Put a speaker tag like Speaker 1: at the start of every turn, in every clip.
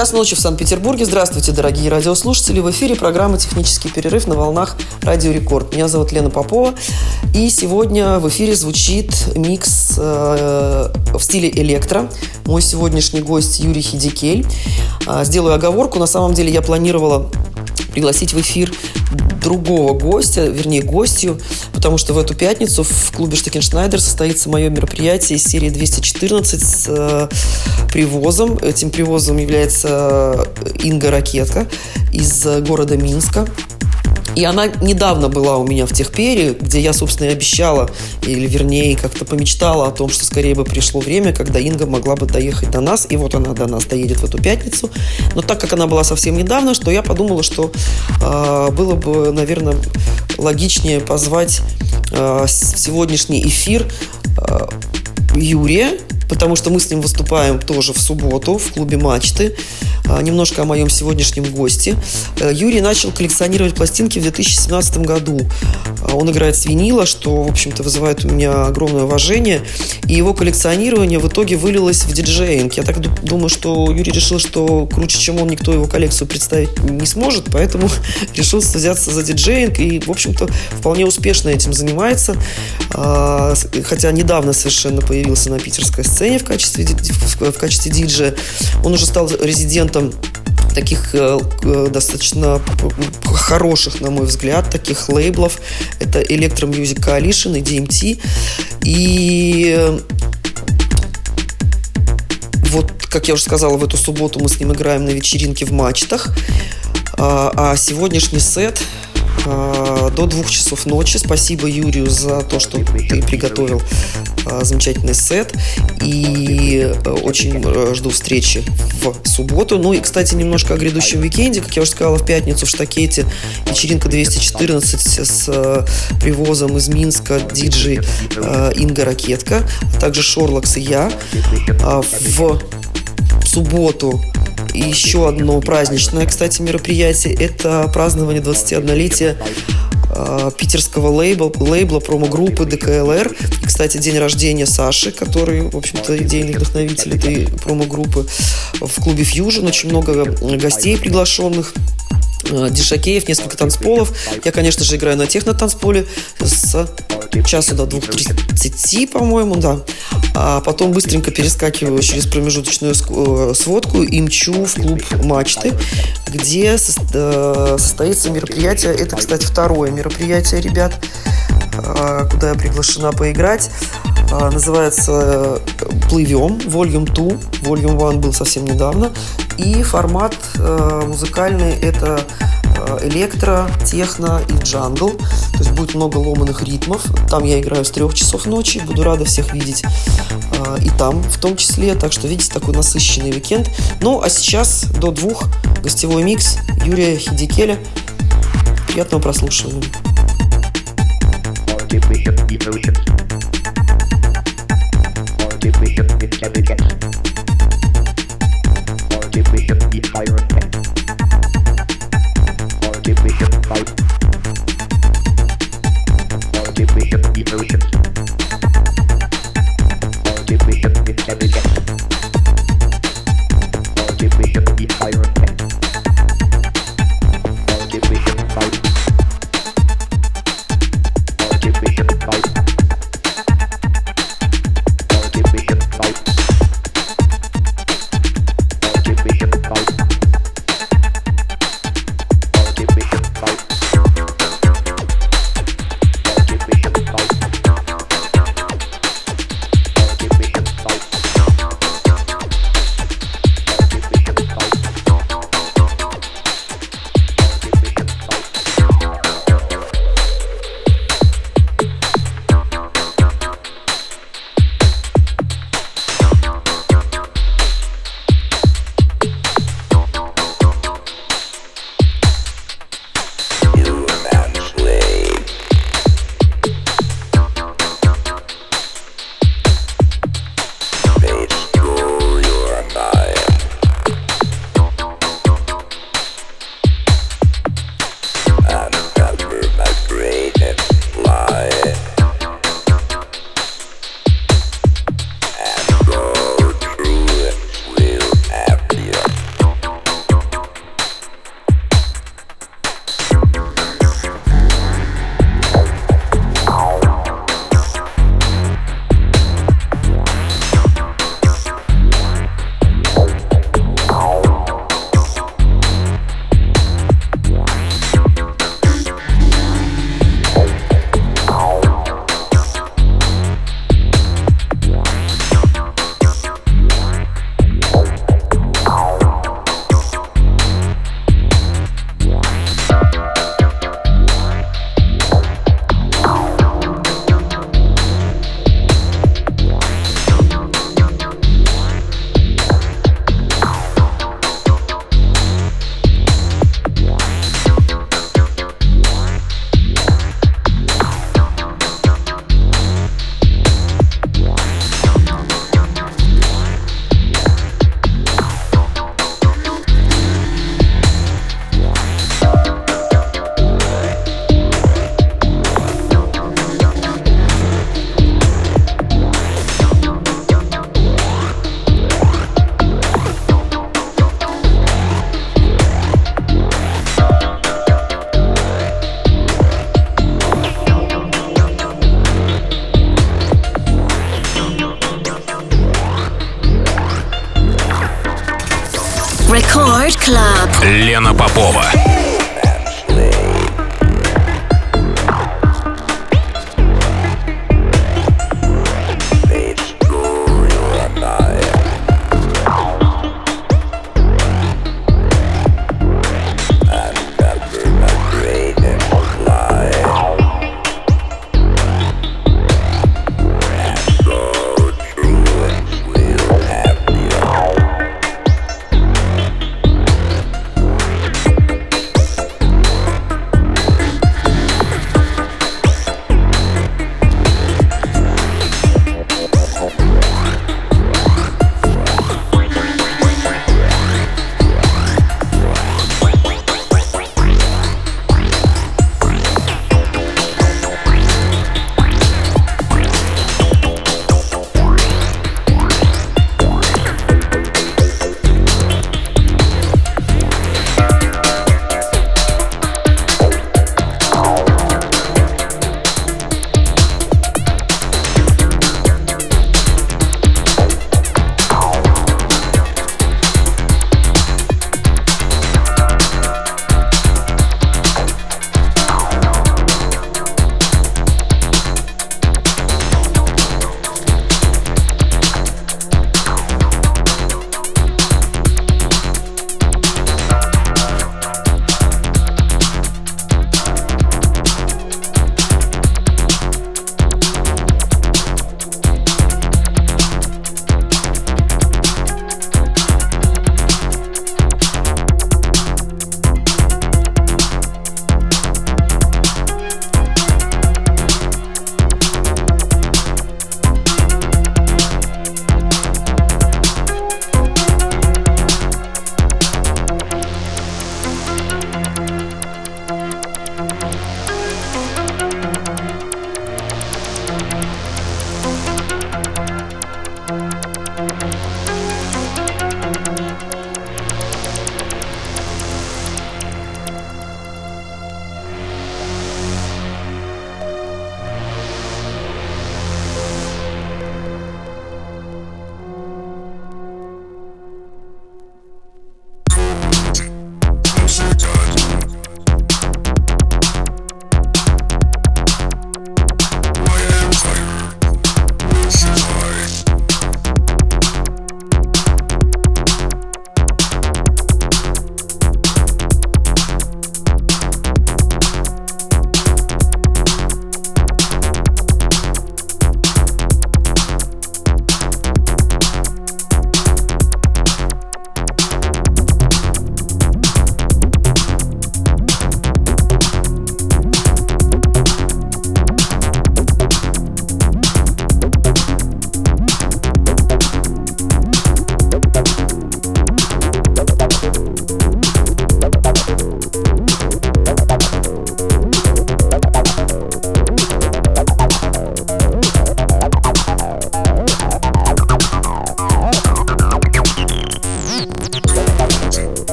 Speaker 1: Час ночи в Санкт-Петербурге. Здравствуйте, дорогие радиослушатели. В эфире программа «Технический перерыв» на волнах Радио Рекорд. Меня зовут Лена Попова. И сегодня в эфире звучит микс э, в стиле электро. Мой сегодняшний гость Юрий Хидикель. Э, сделаю оговорку. На самом деле я планировала пригласить в эфир другого гостя, вернее гостью, потому что в эту пятницу в клубе Штакеншнейдер состоится мое мероприятие из серии 214 с э, привозом. Этим привозом является Инга Ракетка из города Минска. И она недавно была у меня в Техпере, где я, собственно, и обещала, или вернее, как-то помечтала о том, что скорее бы пришло время, когда Инга могла бы доехать до нас. И вот она до нас доедет в эту пятницу. Но так как она была совсем недавно, что я подумала, что э, было бы, наверное, логичнее позвать э, сегодняшний эфир э, Юрия, потому что мы с ним выступаем тоже в субботу в клубе «Мачты». А, немножко о моем сегодняшнем госте. Э, Юрий начал коллекционировать пластинки в 2017 году. А, он играет с винила, что, в общем-то, вызывает у меня огромное уважение. И его коллекционирование в итоге вылилось в диджеинг. Я так думаю, что Юрий решил, что круче, чем он, никто его коллекцию представить не сможет, поэтому решил взяться за диджеинг и, в общем-то, вполне успешно этим занимается. А, хотя недавно совершенно появился на питерской сцене в качестве, в качестве диджея. Он уже стал резидентом таких э, э, достаточно хороших, на мой взгляд, таких лейблов. Это Electro Music Coalition и DMT. И вот, как я уже сказала, в эту субботу мы с ним играем на вечеринке в мачтах. А, а сегодняшний сет до двух часов ночи. Спасибо Юрию за то, что ты приготовил замечательный сет. И э, очень э, жду встречи в субботу. Ну и, кстати, немножко о грядущем уикенде. Как я уже сказала, в пятницу в Штакете вечеринка 214 с э, привозом из Минска диджей Инга Ракетка, а также Шорлакс и я. В субботу еще одно праздничное, кстати, мероприятие. Это празднование 21-летия э, питерского лейбла, лейбла промо-группы ДКЛР. И, кстати, день рождения Саши, который, в общем-то, идейный вдохновитель этой промо-группы в клубе Fusion. Очень много гостей приглашенных. Э, дишакеев, несколько танцполов. Я, конечно же, играю на техно-танцполе с часу до 2.30, по-моему, да. А потом быстренько перескакиваю через промежуточную э, сводку и мчу в клуб «Мачты», где э, состоится мероприятие. Это, кстати, второе мероприятие, ребят, куда я приглашена поиграть. Называется «Плывем», Volume 2. Volume 1 был совсем недавно. И формат э, музыкальный – это э, электро, техно и джангл. То есть будет много ломаных ритмов. Там я играю с трех часов ночи. Буду рада всех видеть э, и там в том числе. Так что, видите, такой насыщенный уикенд. Ну, а сейчас до двух гостевой микс Юрия Хидикеля. Приятного прослушивания.
Speaker 2: give me hip, higher Or.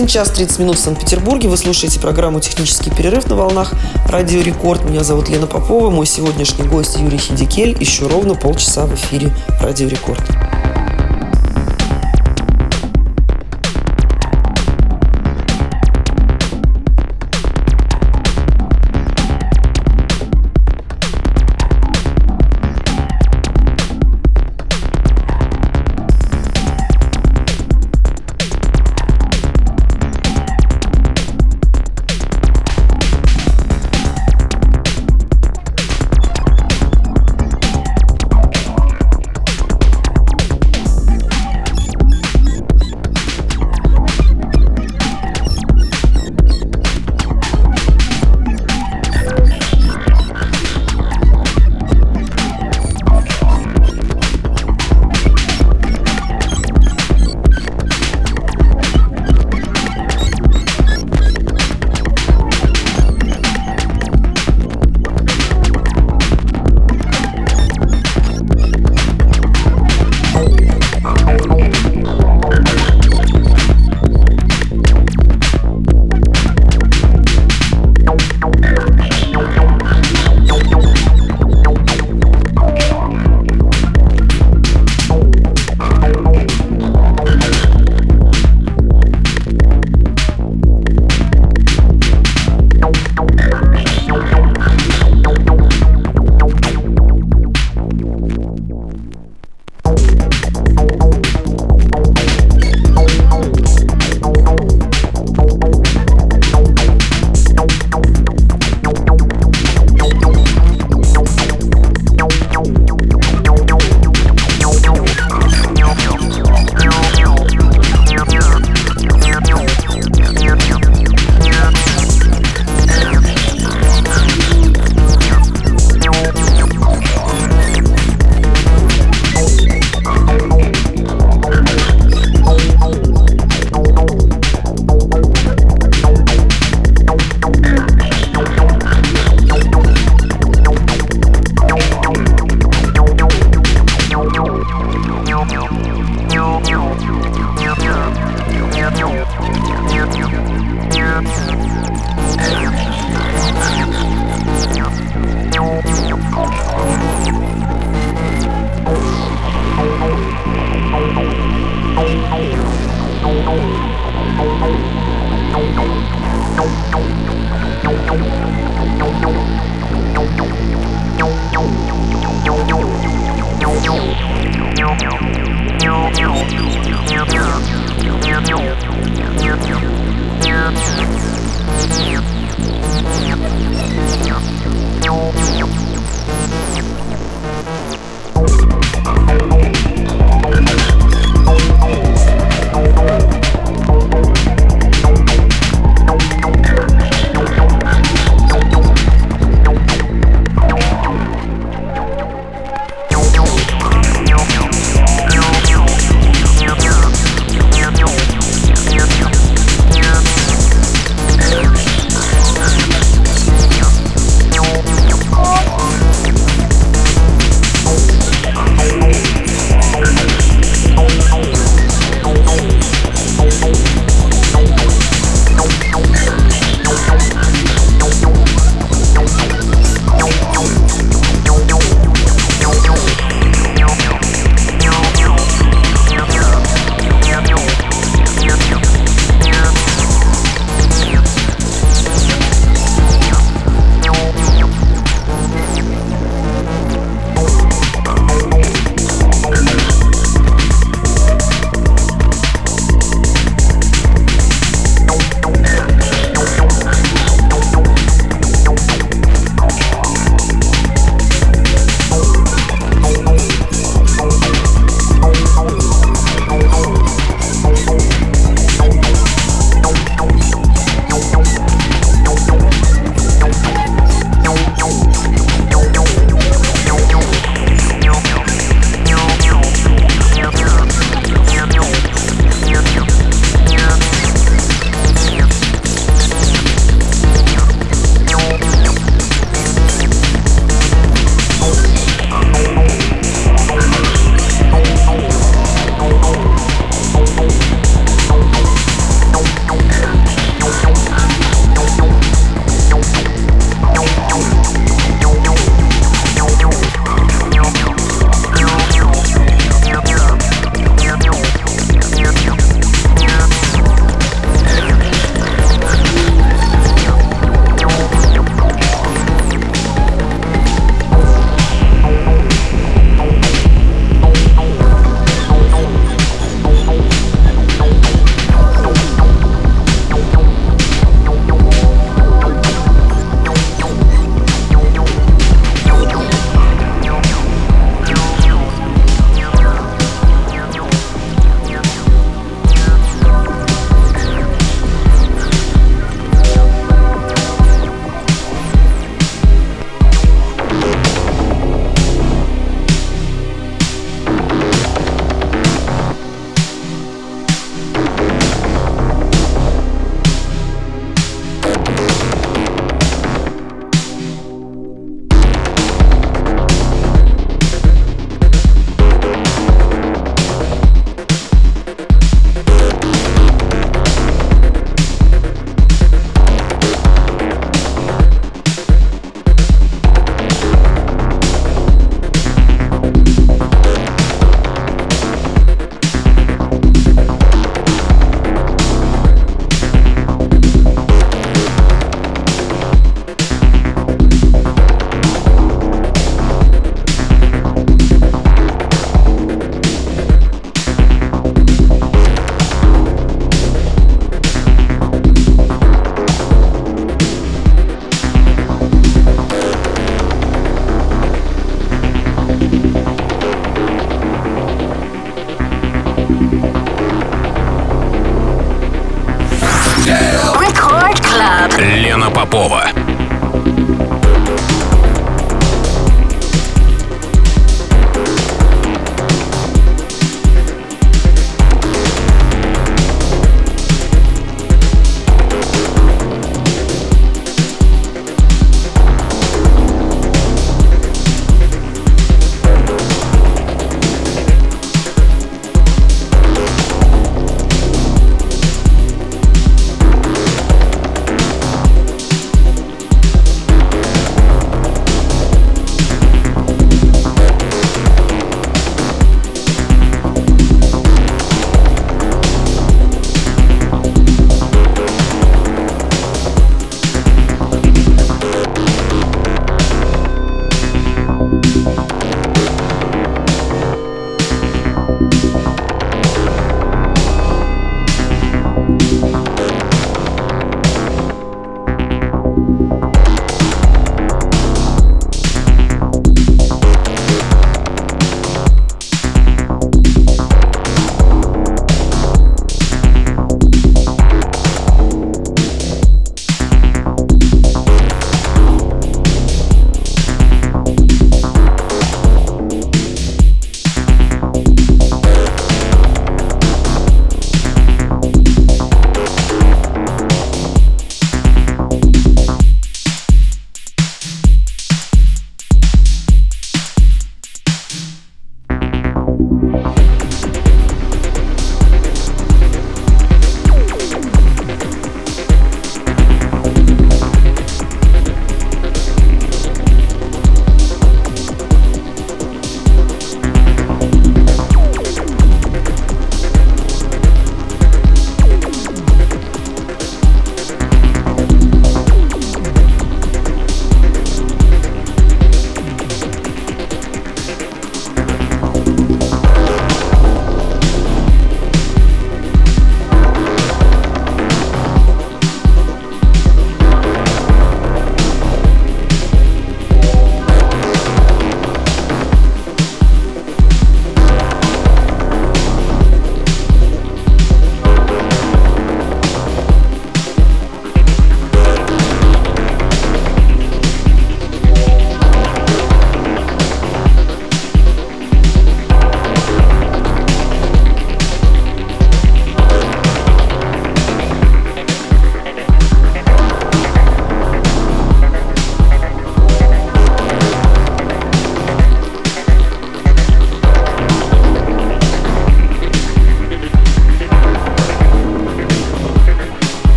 Speaker 1: 1 час 30 минут в Санкт-Петербурге. Вы слушаете программу «Технический перерыв» на волнах Радио Рекорд. Меня зовут Лена Попова. Мой сегодняшний гость Юрий Хидикель. Еще ровно полчаса в эфире Радио Рекорд.
Speaker 2: Попова.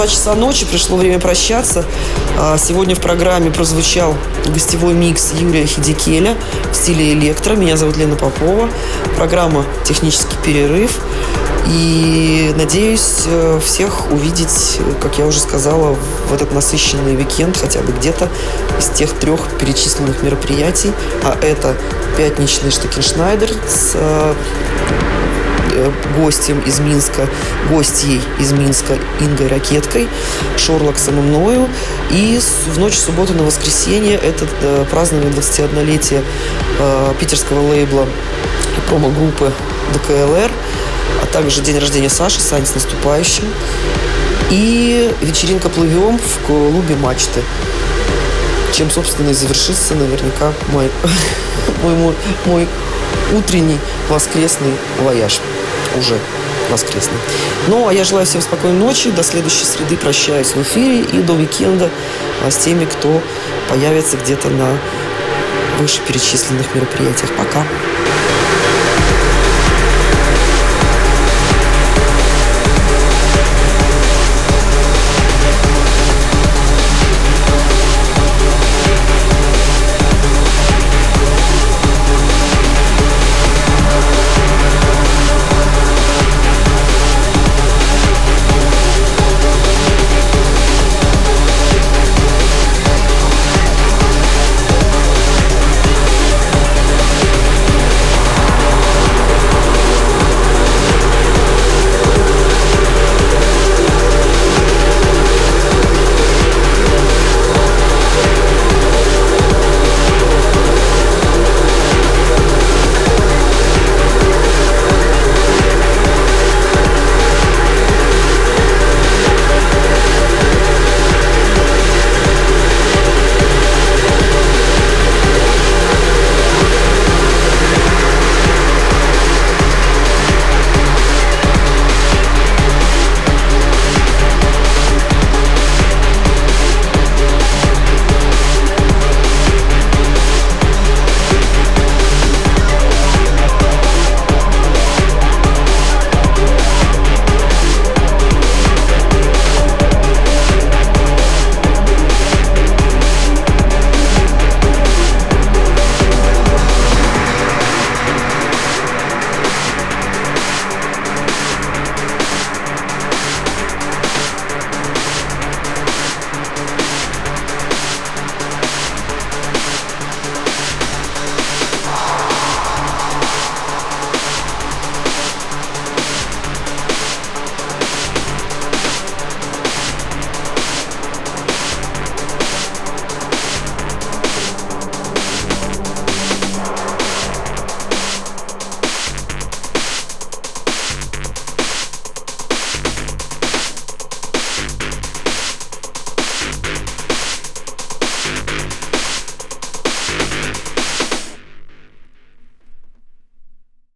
Speaker 1: 2 часа ночи, пришло время прощаться. А, сегодня в программе прозвучал гостевой микс Юрия Хидикеля в стиле электро. Меня зовут Лена Попова. Программа «Технический перерыв». И надеюсь э, всех увидеть, как я уже сказала, в этот насыщенный уикенд, хотя бы где-то из тех трех перечисленных мероприятий. А это пятничный Штекеншнайдер с э, гостем из Минска, гостьей из Минска Ингой Ракеткой, Шорлаксом и мною. И в ночь субботы на воскресенье это э, празднование 21-летия э, питерского лейбла и промо-группы ДКЛР, а также день рождения Саши, Сань с наступающим. И вечеринка «Плывем» в клубе «Мачты» чем, собственно, и завершится наверняка мой, мой, мой, мой утренний воскресный вояж уже воскресный. Ну, а я желаю всем спокойной ночи. До следующей среды прощаюсь в эфире и до уикенда с теми, кто появится где-то на вышеперечисленных мероприятиях. Пока.